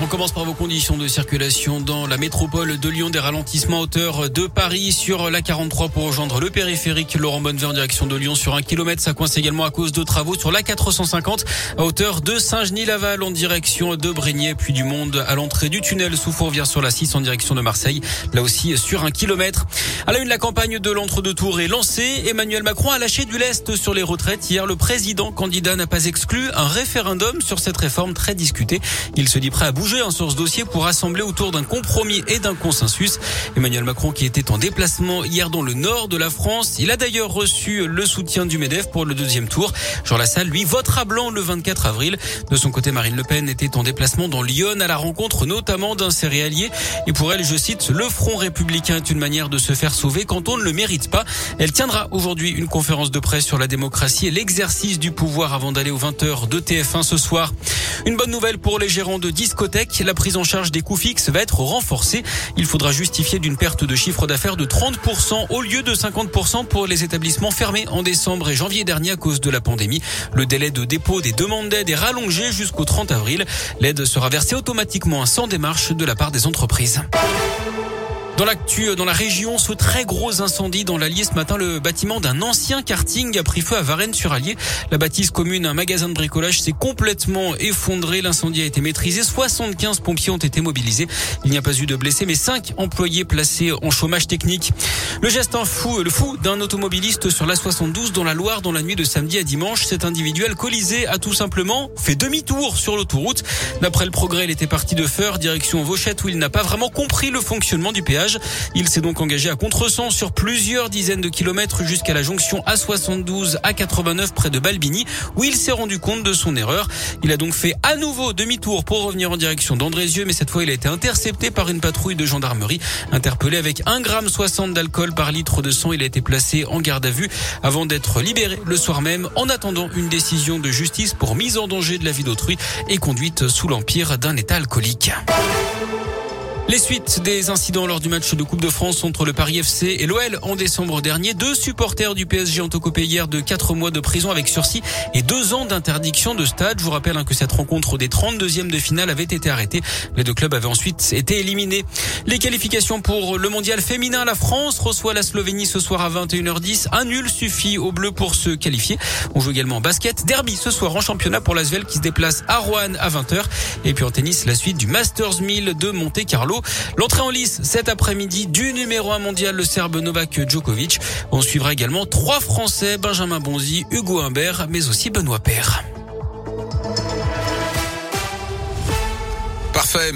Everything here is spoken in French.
On commence par vos conditions de circulation dans la métropole de Lyon. Des ralentissements à hauteur de Paris sur la 43 pour rejoindre le périphérique. Laurent Bonnever en direction de Lyon sur un kilomètre. Ça coince également à cause de travaux sur la 450 à hauteur de Saint-Genis-Laval en direction de Brigné. Puis du monde à l'entrée du tunnel sous Fourvière sur la 6 en direction de Marseille. Là aussi sur un kilomètre. À la une, la campagne de l'entre-deux-tours est lancée. Emmanuel Macron a lâché du lest sur les retraites. Hier, le président candidat n'a pas exclu un référendum sur cette réforme très discutée. Il se dit prêt à bouger bouger sur ce dossier pour rassembler autour d'un compromis et d'un consensus. Emmanuel Macron qui était en déplacement hier dans le nord de la France. Il a d'ailleurs reçu le soutien du MEDEF pour le deuxième tour. Jean Lassalle, lui, votera blanc le 24 avril. De son côté, Marine Le Pen était en déplacement dans Lyon à la rencontre notamment d'un céréalier. Et pour elle, je cite, le front républicain est une manière de se faire sauver quand on ne le mérite pas. Elle tiendra aujourd'hui une conférence de presse sur la démocratie et l'exercice du pouvoir avant d'aller aux 20h de TF1 ce soir. Une bonne nouvelle pour les gérants de discothèques. La prise en charge des coûts fixes va être renforcée. Il faudra justifier d'une perte de chiffre d'affaires de 30% au lieu de 50% pour les établissements fermés en décembre et janvier dernier à cause de la pandémie. Le délai de dépôt des demandes d'aide est rallongé jusqu'au 30 avril. L'aide sera versée automatiquement sans démarche de la part des entreprises. Dans l'actu, dans la région, ce très gros incendie dans l'Allier ce matin, le bâtiment d'un ancien karting a pris feu à Varennes-sur-Allier. La bâtisse commune, un magasin de bricolage, s'est complètement effondré. L'incendie a été maîtrisé. 75 pompiers ont été mobilisés. Il n'y a pas eu de blessés, mais 5 employés placés en chômage technique. Le geste fou, le fou d'un automobiliste sur la 72 dans la Loire dans la nuit de samedi à dimanche. Cet individu alcoolisé a tout simplement fait demi-tour sur l'autoroute. D'après le progrès, il était parti de Feur, direction Vauchette, où il n'a pas vraiment compris le fonctionnement du péage. Il s'est donc engagé à contresens sur plusieurs dizaines de kilomètres jusqu'à la jonction A72 à 89 près de Balbini où il s'est rendu compte de son erreur. Il a donc fait à nouveau demi-tour pour revenir en direction d'Andrézieux mais cette fois il a été intercepté par une patrouille de gendarmerie. Interpellé avec 1 gramme 60 d'alcool par litre de sang, il a été placé en garde à vue avant d'être libéré le soir même en attendant une décision de justice pour mise en danger de la vie d'autrui et conduite sous l'empire d'un état alcoolique. Les suites des incidents lors du match de Coupe de France entre le Paris FC et l'OL en décembre dernier. Deux supporters du PSG ont occupé hier de quatre mois de prison avec sursis et deux ans d'interdiction de stade. Je vous rappelle hein, que cette rencontre des 32e de finale avait été arrêtée. Les deux clubs avaient ensuite été éliminés. Les qualifications pour le mondial féminin. La France reçoit la Slovénie ce soir à 21h10. Un nul suffit aux Bleus pour se qualifier. On joue également en basket. Derby ce soir en championnat pour l'Asvel qui se déplace à Rouen à 20h. Et puis en tennis, la suite du Masters 1000 de Monte Carlo. L'entrée en lice cet après-midi du numéro 1 mondial, le Serbe Novak Djokovic. On suivra également trois Français, Benjamin Bonzi, Hugo Humbert, mais aussi Benoît Père. Parfait.